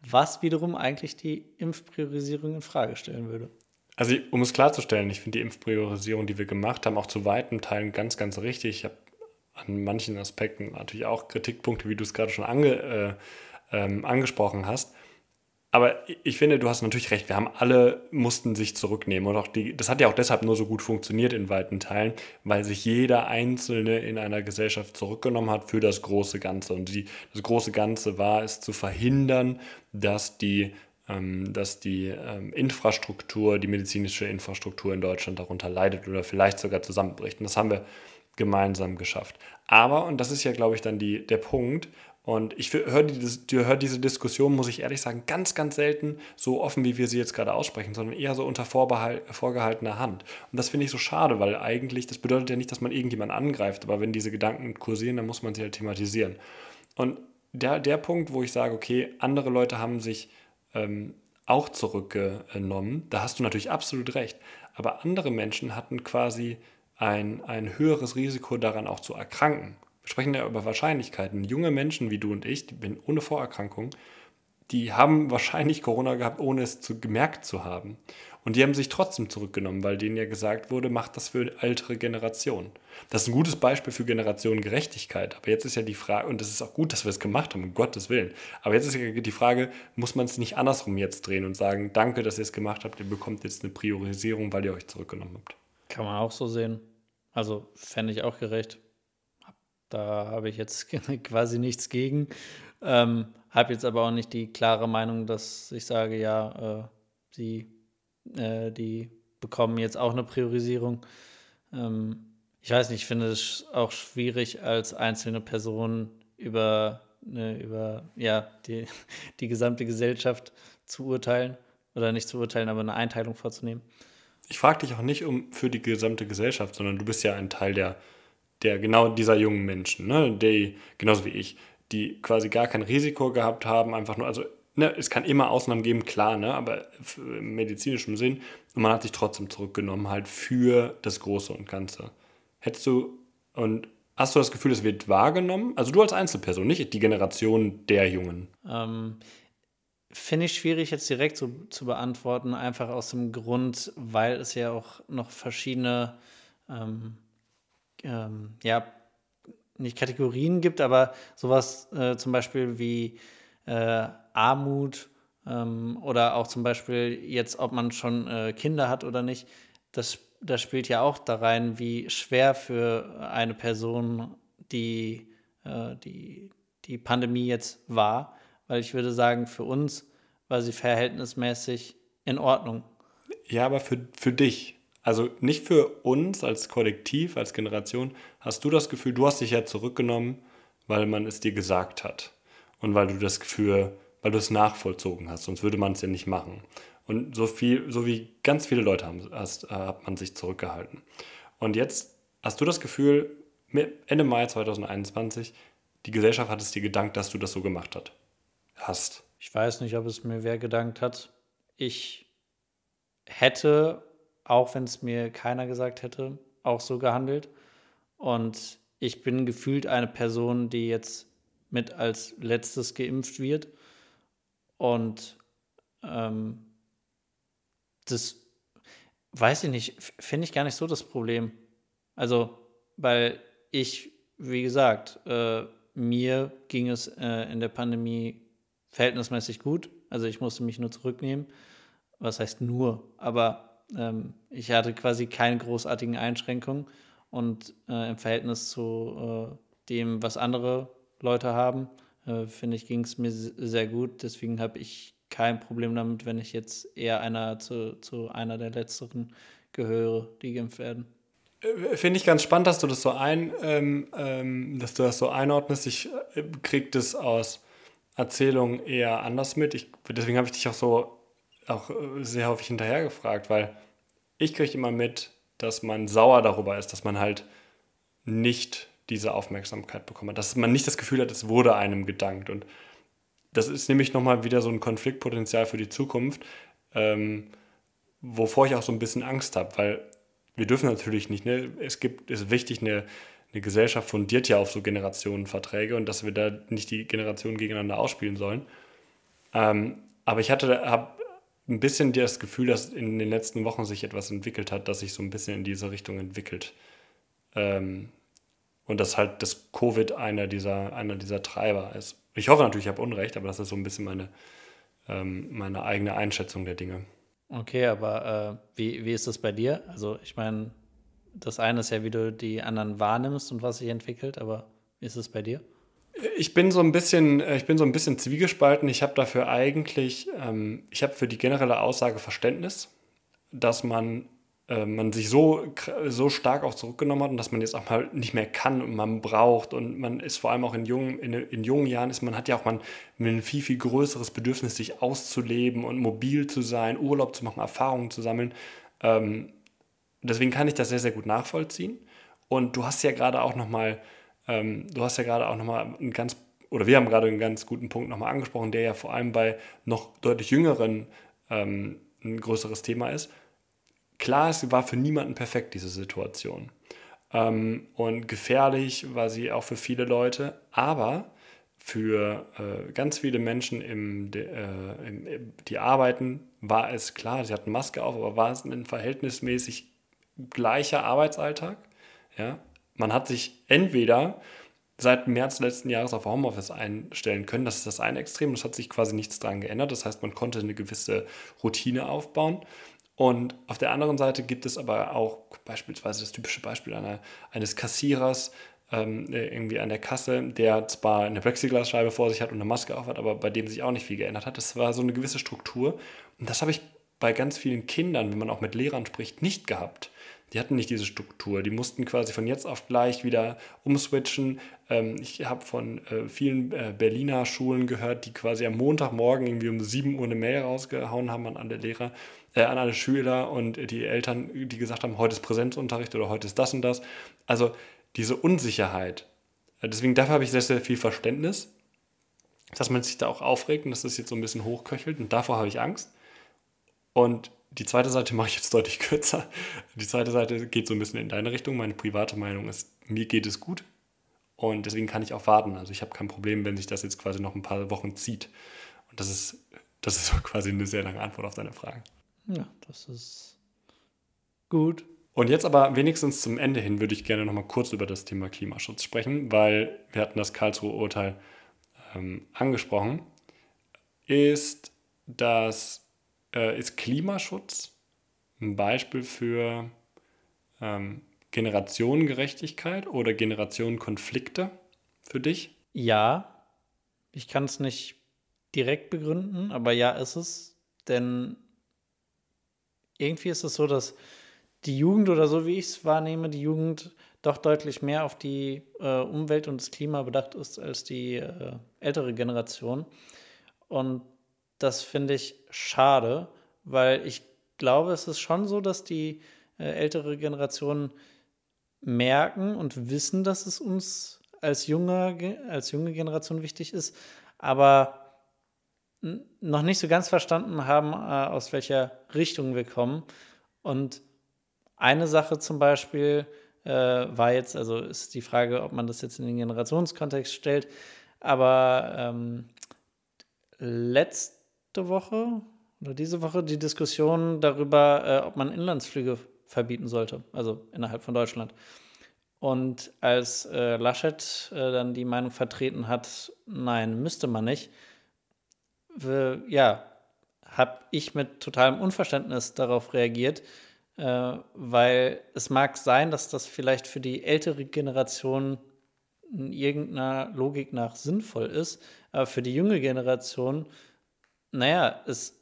[SPEAKER 1] was wiederum eigentlich die Impfpriorisierung in Frage stellen würde.
[SPEAKER 2] Also um es klarzustellen, ich finde die Impfpriorisierung, die wir gemacht haben, auch zu weiten Teilen ganz, ganz richtig. Ich habe an manchen Aspekten natürlich auch Kritikpunkte, wie du es gerade schon ange, äh, ähm, angesprochen hast. Aber ich finde, du hast natürlich recht. Wir haben alle mussten sich zurücknehmen. Und auch die, das hat ja auch deshalb nur so gut funktioniert in weiten Teilen, weil sich jeder Einzelne in einer Gesellschaft zurückgenommen hat für das große Ganze. Und die, das große Ganze war es zu verhindern, dass die, ähm, dass die ähm, Infrastruktur, die medizinische Infrastruktur in Deutschland darunter leidet oder vielleicht sogar zusammenbricht. Und das haben wir gemeinsam geschafft. Aber, und das ist ja, glaube ich, dann die, der Punkt, und ich höre die, hör diese Diskussion, muss ich ehrlich sagen, ganz, ganz selten so offen, wie wir sie jetzt gerade aussprechen, sondern eher so unter vorgehaltener Hand. Und das finde ich so schade, weil eigentlich, das bedeutet ja nicht, dass man irgendjemanden angreift, aber wenn diese Gedanken kursieren, dann muss man sie halt thematisieren. Und der, der Punkt, wo ich sage, okay, andere Leute haben sich ähm, auch zurückgenommen, da hast du natürlich absolut recht. Aber andere Menschen hatten quasi ein, ein höheres Risiko daran auch zu erkranken. Wir sprechen ja über Wahrscheinlichkeiten. Junge Menschen wie du und ich, die bin ohne Vorerkrankung, die haben wahrscheinlich Corona gehabt, ohne es zu, gemerkt zu haben. Und die haben sich trotzdem zurückgenommen, weil denen ja gesagt wurde, macht das für ältere Generationen. Das ist ein gutes Beispiel für Generationengerechtigkeit. Aber jetzt ist ja die Frage, und es ist auch gut, dass wir es gemacht haben, um Gottes Willen. Aber jetzt ist ja die Frage, muss man es nicht andersrum jetzt drehen und sagen, danke, dass ihr es gemacht habt, ihr bekommt jetzt eine Priorisierung, weil ihr euch zurückgenommen habt.
[SPEAKER 1] Kann man auch so sehen. Also fände ich auch gerecht. Da habe ich jetzt [laughs] quasi nichts gegen. Ähm, habe jetzt aber auch nicht die klare Meinung, dass ich sage, ja, äh, sie, äh, die bekommen jetzt auch eine Priorisierung. Ähm, ich weiß nicht, ich finde es auch schwierig, als einzelne Person über, ne, über ja, die, [laughs] die gesamte Gesellschaft zu urteilen. Oder nicht zu urteilen, aber eine Einteilung vorzunehmen.
[SPEAKER 2] Ich frage dich auch nicht um für die gesamte Gesellschaft, sondern du bist ja ein Teil der der genau dieser jungen Menschen, ne, die, genauso wie ich, die quasi gar kein Risiko gehabt haben, einfach nur, also ne, es kann immer Ausnahmen geben, klar, ne, aber im medizinischen Sinn, und man hat sich trotzdem zurückgenommen, halt für das Große und Ganze. Hättest du, und hast du das Gefühl, es wird wahrgenommen? Also du als Einzelperson, nicht die Generation der Jungen.
[SPEAKER 1] Ähm, Finde ich schwierig jetzt direkt so zu beantworten, einfach aus dem Grund, weil es ja auch noch verschiedene ähm, ähm, ja, nicht Kategorien gibt, aber sowas äh, zum Beispiel wie äh, Armut ähm, oder auch zum Beispiel jetzt, ob man schon äh, Kinder hat oder nicht, das, das spielt ja auch da rein, wie schwer für eine Person die, äh, die, die Pandemie jetzt war. Weil ich würde sagen, für uns war sie verhältnismäßig in Ordnung.
[SPEAKER 2] Ja, aber für, für dich, also nicht für uns als Kollektiv, als Generation, hast du das Gefühl, du hast dich ja zurückgenommen, weil man es dir gesagt hat. Und weil du das Gefühl, weil du es nachvollzogen hast, sonst würde man es ja nicht machen. Und so viel, so wie ganz viele Leute haben, hast, äh, hat man sich zurückgehalten. Und jetzt hast du das Gefühl, Ende Mai 2021, die Gesellschaft hat es dir gedankt, dass du das so gemacht hat. hast.
[SPEAKER 1] Ich weiß nicht, ob es mir wer gedankt hat. Ich hätte auch wenn es mir keiner gesagt hätte, auch so gehandelt. Und ich bin gefühlt eine Person, die jetzt mit als letztes geimpft wird. Und ähm, das weiß ich nicht, finde ich gar nicht so das Problem. Also, weil ich, wie gesagt, äh, mir ging es äh, in der Pandemie verhältnismäßig gut. Also ich musste mich nur zurücknehmen. Was heißt nur? Aber ähm, ich hatte quasi keine großartigen Einschränkungen und äh, im Verhältnis zu äh, dem, was andere Leute haben, äh, finde ich, ging es mir sehr gut. Deswegen habe ich kein Problem damit, wenn ich jetzt eher einer zu, zu einer der letzteren gehöre, die geimpft werden.
[SPEAKER 2] Äh, finde ich ganz spannend, dass du das so ein, ähm, ähm, dass du das so einordnest. Ich äh, kriege das aus Erzählungen eher anders mit. Ich, deswegen habe ich dich auch so auch äh, sehr häufig hinterhergefragt, weil ich kriege immer mit, dass man sauer darüber ist, dass man halt nicht diese Aufmerksamkeit bekommen hat, dass man nicht das Gefühl hat, es wurde einem gedankt. Und das ist nämlich nochmal wieder so ein Konfliktpotenzial für die Zukunft, ähm, wovor ich auch so ein bisschen Angst habe, weil wir dürfen natürlich nicht, ne? es gibt, ist wichtig, eine, eine Gesellschaft fundiert ja auf so Generationenverträge und dass wir da nicht die Generationen gegeneinander ausspielen sollen. Ähm, aber ich hatte, habe ein bisschen das Gefühl, dass in den letzten Wochen sich etwas entwickelt hat, das sich so ein bisschen in diese Richtung entwickelt. Ähm, und dass halt das Covid einer dieser, einer dieser Treiber ist. Ich hoffe natürlich, ich habe Unrecht, aber das ist so ein bisschen meine, ähm, meine eigene Einschätzung der Dinge.
[SPEAKER 1] Okay, aber äh, wie, wie ist das bei dir? Also ich meine, das eine ist ja, wie du die anderen wahrnimmst und was sich entwickelt, aber wie ist es bei dir?
[SPEAKER 2] Ich bin so ein bisschen, äh, ich bin so ein bisschen zwiegespalten. Ich habe dafür eigentlich, ähm, ich habe für die generelle Aussage Verständnis, dass man äh, man sich so, so stark auch zurückgenommen hat und dass man jetzt auch mal nicht mehr kann und man braucht und man ist vor allem auch in jungen, in, in jungen Jahren ist, man hat ja auch man, ein viel, viel größeres Bedürfnis, sich auszuleben und mobil zu sein, Urlaub zu machen, Erfahrungen zu sammeln. Ähm, deswegen kann ich das sehr, sehr gut nachvollziehen. Und du hast ja gerade auch nochmal, ähm, du hast ja gerade auch nochmal einen ganz, oder wir haben gerade einen ganz guten Punkt nochmal angesprochen, der ja vor allem bei noch deutlich jüngeren ähm, ein größeres Thema ist Klar, es war für niemanden perfekt, diese Situation. Ähm, und gefährlich war sie auch für viele Leute, aber für äh, ganz viele Menschen, im, äh, im, die arbeiten, war es klar, sie hatten Maske auf, aber war es ein verhältnismäßig gleicher Arbeitsalltag. Ja? Man hat sich entweder seit März letzten Jahres auf Homeoffice einstellen können. Das ist das eine Extrem. Es hat sich quasi nichts daran geändert. Das heißt, man konnte eine gewisse Routine aufbauen. Und auf der anderen Seite gibt es aber auch beispielsweise das typische Beispiel einer, eines Kassierers, ähm, irgendwie an der Kasse, der zwar eine Plexiglasscheibe vor sich hat und eine Maske auf hat, aber bei dem sich auch nicht viel geändert hat. Das war so eine gewisse Struktur. Und das habe ich bei ganz vielen Kindern, wenn man auch mit Lehrern spricht, nicht gehabt. Die hatten nicht diese Struktur. Die mussten quasi von jetzt auf gleich wieder umswitchen. Ähm, ich habe von äh, vielen äh, Berliner Schulen gehört, die quasi am Montagmorgen irgendwie um 7 Uhr eine Mail rausgehauen haben an alle Lehrer, äh, an alle Schüler und die Eltern, die gesagt haben, heute ist Präsenzunterricht oder heute ist das und das. Also diese Unsicherheit. Deswegen dafür habe ich sehr, sehr viel Verständnis, dass man sich da auch aufregt und dass das jetzt so ein bisschen hochköchelt und davor habe ich Angst. Und die zweite Seite mache ich jetzt deutlich kürzer. Die zweite Seite geht so ein bisschen in deine Richtung. Meine private Meinung ist, mir geht es gut und deswegen kann ich auch warten. Also ich habe kein Problem, wenn sich das jetzt quasi noch ein paar Wochen zieht. Und das ist, das ist so quasi eine sehr lange Antwort auf deine Frage.
[SPEAKER 1] Ja, das ist gut.
[SPEAKER 2] Und jetzt aber wenigstens zum Ende hin würde ich gerne noch mal kurz über das Thema Klimaschutz sprechen, weil wir hatten das Karlsruhe Urteil ähm, angesprochen. Ist das äh, ist Klimaschutz ein Beispiel für ähm, Generationengerechtigkeit oder Generationenkonflikte für dich?
[SPEAKER 1] Ja, ich kann es nicht direkt begründen, aber ja ist es, denn irgendwie ist es so, dass die Jugend oder so wie ich es wahrnehme, die Jugend doch deutlich mehr auf die äh, Umwelt und das Klima bedacht ist als die äh, ältere Generation. Und das finde ich schade, weil ich glaube, es ist schon so, dass die äh, ältere Generation merken und wissen, dass es uns als, junger, als junge Generation wichtig ist, aber noch nicht so ganz verstanden haben, äh, aus welcher Richtung wir kommen. Und eine Sache zum Beispiel äh, war jetzt, also ist die Frage, ob man das jetzt in den Generationskontext stellt, aber ähm, letzt Woche oder diese Woche die Diskussion darüber, äh, ob man Inlandsflüge verbieten sollte, also innerhalb von Deutschland. Und als äh, Laschet äh, dann die Meinung vertreten hat, nein, müsste man nicht, ja, habe ich mit totalem Unverständnis darauf reagiert, äh, weil es mag sein, dass das vielleicht für die ältere Generation in irgendeiner Logik nach sinnvoll ist, aber für die junge Generation naja, es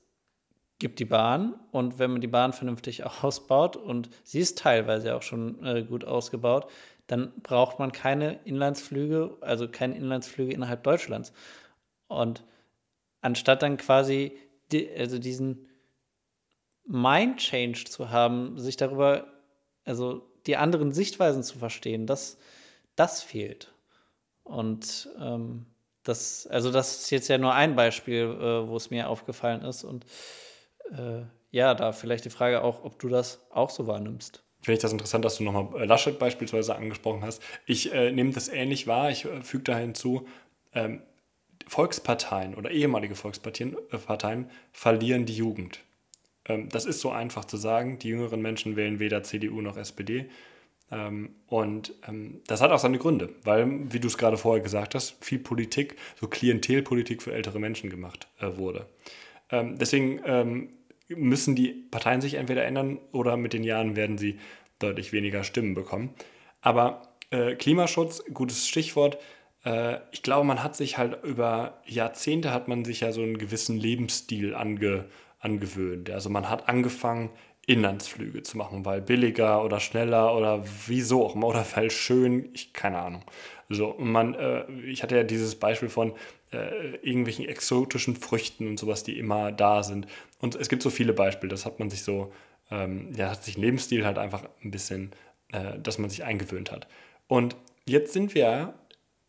[SPEAKER 1] gibt die Bahn und wenn man die Bahn vernünftig [laughs] ausbaut und sie ist teilweise auch schon äh, gut ausgebaut, dann braucht man keine Inlandsflüge, also keine Inlandsflüge innerhalb Deutschlands. Und anstatt dann quasi die, also diesen Mind-Change zu haben, sich darüber, also die anderen Sichtweisen zu verstehen, das, das fehlt. Und ähm, das, also das ist jetzt ja nur ein Beispiel, äh, wo es mir aufgefallen ist. Und äh, ja, da vielleicht die Frage auch, ob du das auch so wahrnimmst.
[SPEAKER 2] Finde ich das interessant, dass du nochmal Laschet beispielsweise angesprochen hast. Ich äh, nehme das ähnlich wahr. Ich äh, füge da hinzu, ähm, Volksparteien oder ehemalige Volksparteien äh, Parteien verlieren die Jugend. Ähm, das ist so einfach zu sagen. Die jüngeren Menschen wählen weder CDU noch SPD. Ähm, und ähm, das hat auch seine Gründe, weil, wie du es gerade vorher gesagt hast, viel Politik, so Klientelpolitik für ältere Menschen gemacht äh, wurde. Ähm, deswegen müssen die Parteien sich entweder ändern oder mit den Jahren werden sie deutlich weniger Stimmen bekommen. Aber äh, Klimaschutz, gutes Stichwort. Äh, ich glaube, man hat sich halt über Jahrzehnte hat man sich ja so einen gewissen Lebensstil ange, angewöhnt. Also man hat angefangen, Inlandsflüge zu machen, weil billiger oder schneller oder wieso auch immer oder weil schön, ich keine Ahnung. So, man, äh, ich hatte ja dieses Beispiel von äh, irgendwelchen exotischen Früchten und sowas, die immer da sind. Und es gibt so viele Beispiele, das hat man sich so, ähm, ja, hat sich Lebensstil halt einfach ein bisschen, äh, dass man sich eingewöhnt hat. Und jetzt sind wir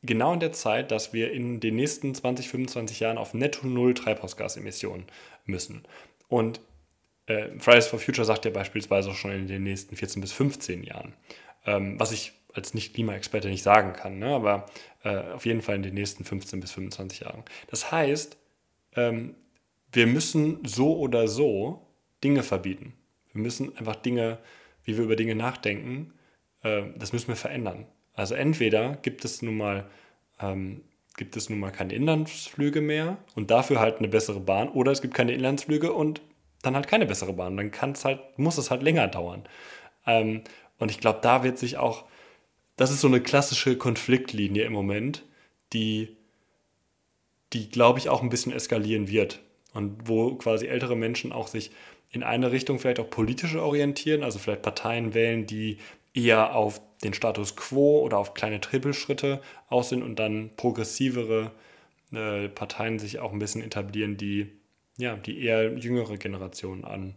[SPEAKER 2] genau in der Zeit, dass wir in den nächsten 20, 25 Jahren auf netto null Treibhausgasemissionen müssen. Und äh, Fridays for Future sagt ja beispielsweise auch schon in den nächsten 14 bis 15 Jahren. Ähm, was ich als Nicht-Klimaexperte nicht sagen kann, ne? aber äh, auf jeden Fall in den nächsten 15 bis 25 Jahren. Das heißt, ähm, wir müssen so oder so Dinge verbieten. Wir müssen einfach Dinge, wie wir über Dinge nachdenken, äh, das müssen wir verändern. Also entweder gibt es nun mal ähm, gibt es nun mal keine Inlandsflüge mehr und dafür halt eine bessere Bahn oder es gibt keine Inlandsflüge und dann halt keine bessere Bahn. Dann kann es halt, muss es halt länger dauern. Ähm, und ich glaube, da wird sich auch das ist so eine klassische Konfliktlinie im Moment, die, die glaube ich, auch ein bisschen eskalieren wird. Und wo quasi ältere Menschen auch sich in eine Richtung vielleicht auch politisch orientieren, also vielleicht Parteien wählen, die eher auf den Status quo oder auf kleine Trippelschritte aus sind und dann progressivere äh, Parteien sich auch ein bisschen etablieren, die, ja, die eher jüngere Generationen an,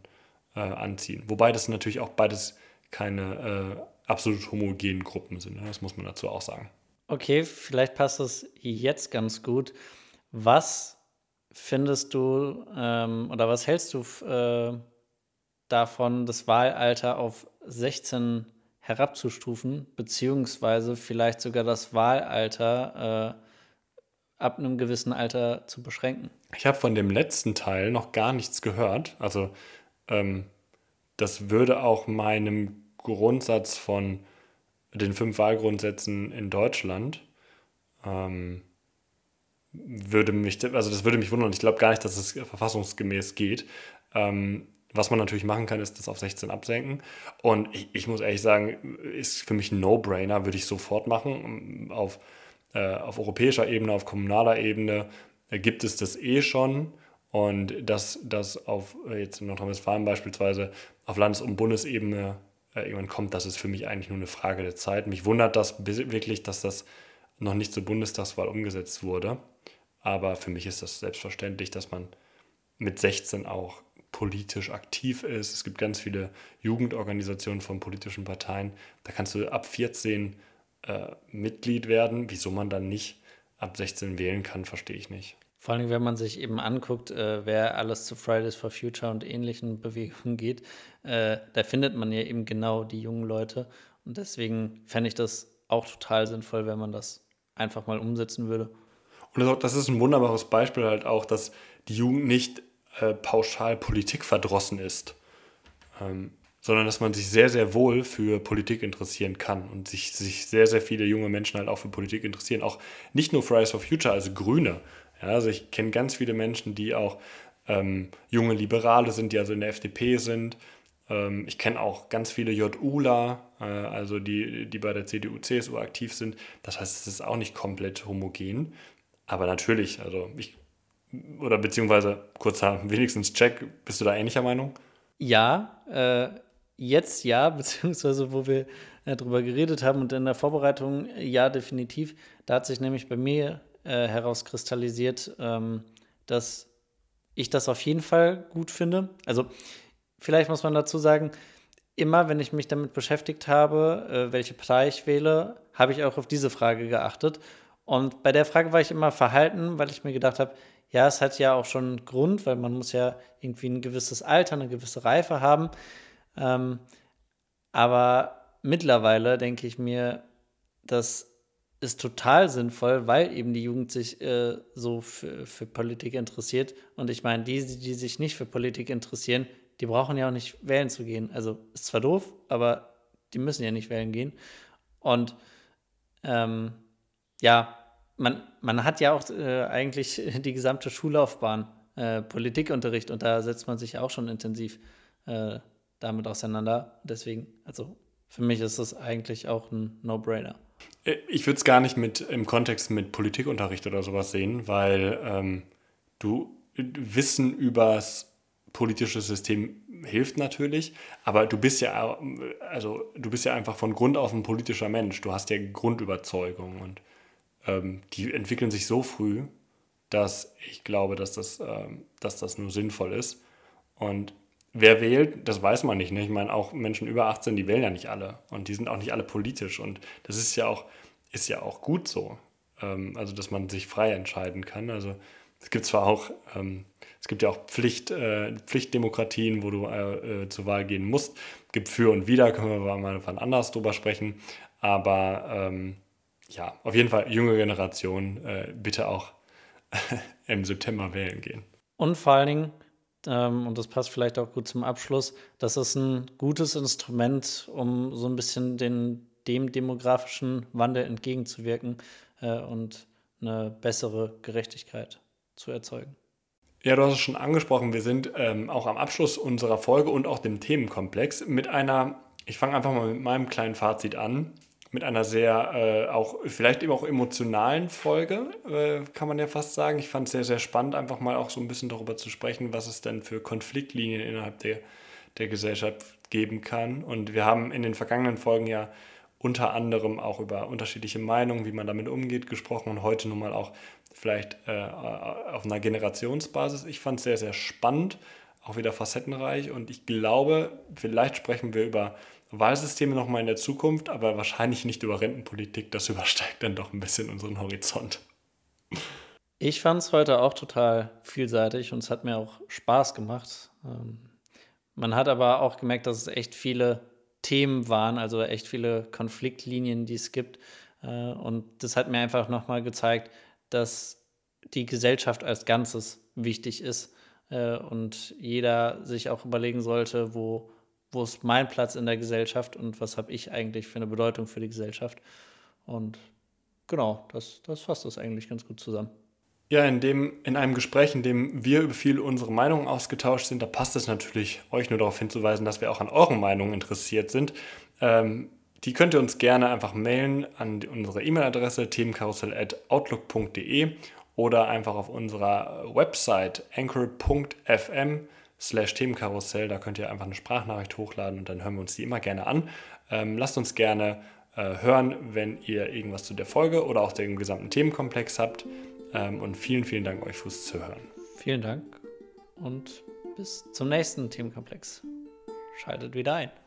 [SPEAKER 2] äh, anziehen. Wobei das natürlich auch beides keine äh, absolut homogenen Gruppen sind. Ne? Das muss man dazu auch sagen.
[SPEAKER 1] Okay, vielleicht passt das jetzt ganz gut. Was findest du ähm, oder was hältst du äh, davon, das Wahlalter auf 16 herabzustufen, beziehungsweise vielleicht sogar das Wahlalter äh, ab einem gewissen Alter zu beschränken?
[SPEAKER 2] Ich habe von dem letzten Teil noch gar nichts gehört. Also ähm, das würde auch meinem Grundsatz von den fünf Wahlgrundsätzen in Deutschland ähm, würde mich, also das würde mich wundern. Ich glaube gar nicht, dass es verfassungsgemäß geht. Ähm, was man natürlich machen kann, ist das auf 16 absenken. Und ich, ich muss ehrlich sagen, ist für mich ein No-Brainer, würde ich sofort machen. Auf, auf europäischer Ebene, auf kommunaler Ebene äh, gibt es das eh schon. Und dass das auf äh, jetzt in Nordrhein-Westfalen beispielsweise auf Landes- und Bundesebene äh, irgendwann kommt, das ist für mich eigentlich nur eine Frage der Zeit. Mich wundert das wirklich, dass das noch nicht zur Bundestagswahl umgesetzt wurde. Aber für mich ist das selbstverständlich, dass man mit 16 auch politisch aktiv ist. Es gibt ganz viele Jugendorganisationen von politischen Parteien. Da kannst du ab 14 äh, Mitglied werden. Wieso man dann nicht ab 16 wählen kann, verstehe ich nicht.
[SPEAKER 1] Vor allem, wenn man sich eben anguckt, äh, wer alles zu Fridays for Future und ähnlichen [laughs] Bewegungen geht, äh, da findet man ja eben genau die jungen Leute. Und deswegen fände ich das auch total sinnvoll, wenn man das einfach mal umsetzen würde.
[SPEAKER 2] Und das ist ein wunderbares Beispiel halt auch, dass die Jugend nicht äh, pauschal Politik verdrossen ist, ähm, sondern dass man sich sehr, sehr wohl für Politik interessieren kann und sich, sich sehr, sehr viele junge Menschen halt auch für Politik interessieren. Auch nicht nur Fridays for Future, also Grüne, ja, also ich kenne ganz viele Menschen, die auch ähm, junge Liberale sind, die also in der FDP sind. Ähm, ich kenne auch ganz viele JUler, äh, also die, die bei der CDU, CSU aktiv sind. Das heißt, es ist auch nicht komplett homogen. Aber natürlich, also ich, oder beziehungsweise kurzer [laughs] wenigstens Check, bist du da ähnlicher Meinung?
[SPEAKER 1] Ja, äh, jetzt ja, [laughs] beziehungsweise wo wir äh, drüber geredet haben und in der Vorbereitung ja, definitiv. Da hat sich nämlich bei mir äh, herauskristallisiert, ähm, dass ich das auf jeden Fall gut finde. Also vielleicht muss man dazu sagen, immer wenn ich mich damit beschäftigt habe, äh, welche Partei ich wähle, habe ich auch auf diese Frage geachtet. Und bei der Frage war ich immer verhalten, weil ich mir gedacht habe, ja, es hat ja auch schon einen Grund, weil man muss ja irgendwie ein gewisses Alter, eine gewisse Reife haben. Ähm, aber mittlerweile denke ich mir, dass ist total sinnvoll, weil eben die Jugend sich äh, so für, für, Politik interessiert. Und ich meine, die, die sich nicht für Politik interessieren, die brauchen ja auch nicht wählen zu gehen. Also ist zwar doof, aber die müssen ja nicht wählen gehen. Und ähm, ja, man, man hat ja auch äh, eigentlich die gesamte Schullaufbahn äh, Politikunterricht und da setzt man sich auch schon intensiv äh, damit auseinander. Deswegen, also für mich ist das eigentlich auch ein No-Brainer.
[SPEAKER 2] Ich würde es gar nicht mit im Kontext mit Politikunterricht oder sowas sehen, weil ähm, du Wissen übers politisches System hilft natürlich, aber du bist ja, also du bist ja einfach von Grund auf ein politischer Mensch. Du hast ja Grundüberzeugungen und ähm, die entwickeln sich so früh, dass ich glaube, dass das, ähm, dass das nur sinnvoll ist. Und wer wählt, das weiß man nicht. Ne? Ich meine, auch Menschen über 18, die wählen ja nicht alle und die sind auch nicht alle politisch. Und das ist ja auch, ist ja auch gut so. Ähm, also, dass man sich frei entscheiden kann. Also es gibt zwar auch, ähm, es gibt ja auch Pflicht, äh, Pflichtdemokratien, wo du äh, äh, zur Wahl gehen musst. Es gibt für und wider, können wir mal wann anders drüber sprechen. Aber ähm, ja, auf jeden Fall junge Generation, äh, bitte auch [laughs] im September wählen gehen.
[SPEAKER 1] Und vor allen Dingen, ähm, und das passt vielleicht auch gut zum Abschluss, das ist ein gutes Instrument, um so ein bisschen den, dem demografischen Wandel entgegenzuwirken äh, und eine bessere Gerechtigkeit zu erzeugen.
[SPEAKER 2] Ja, du hast es schon angesprochen, wir sind ähm, auch am Abschluss unserer Folge und auch dem Themenkomplex mit einer, ich fange einfach mal mit meinem kleinen Fazit an, mit einer sehr, äh, auch vielleicht eben auch emotionalen Folge, äh, kann man ja fast sagen. Ich fand es sehr, sehr spannend, einfach mal auch so ein bisschen darüber zu sprechen, was es denn für Konfliktlinien innerhalb der, der Gesellschaft geben kann. Und wir haben in den vergangenen Folgen ja unter anderem auch über unterschiedliche Meinungen, wie man damit umgeht, gesprochen und heute nun mal auch vielleicht äh, auf einer Generationsbasis. Ich fand es sehr, sehr spannend, auch wieder facettenreich und ich glaube, vielleicht sprechen wir über Wahlsysteme nochmal in der Zukunft, aber wahrscheinlich nicht über Rentenpolitik. Das übersteigt dann doch ein bisschen unseren Horizont.
[SPEAKER 1] Ich fand es heute auch total vielseitig und es hat mir auch Spaß gemacht. Ähm, man hat aber auch gemerkt, dass es echt viele Themen waren, also echt viele Konfliktlinien, die es gibt. Äh, und das hat mir einfach nochmal gezeigt, dass die Gesellschaft als Ganzes wichtig ist äh, und jeder sich auch überlegen sollte, wo wo ist mein Platz in der Gesellschaft und was habe ich eigentlich für eine Bedeutung für die Gesellschaft. Und genau, das, das fasst das eigentlich ganz gut zusammen.
[SPEAKER 2] Ja, in, dem, in einem Gespräch, in dem wir über viel unsere Meinungen ausgetauscht sind, da passt es natürlich, euch nur darauf hinzuweisen, dass wir auch an euren Meinungen interessiert sind. Ähm, die könnt ihr uns gerne einfach mailen an unsere E-Mail-Adresse themenkarussell.outlook.de oder einfach auf unserer Website anchor.fm slash Themenkarussell. Da könnt ihr einfach eine Sprachnachricht hochladen und dann hören wir uns die immer gerne an. Ähm, lasst uns gerne äh, hören, wenn ihr irgendwas zu der Folge oder auch dem gesamten Themenkomplex habt. Ähm, und vielen, vielen Dank euch fürs Zuhören.
[SPEAKER 1] Vielen Dank und bis zum nächsten Themenkomplex. Schaltet wieder ein.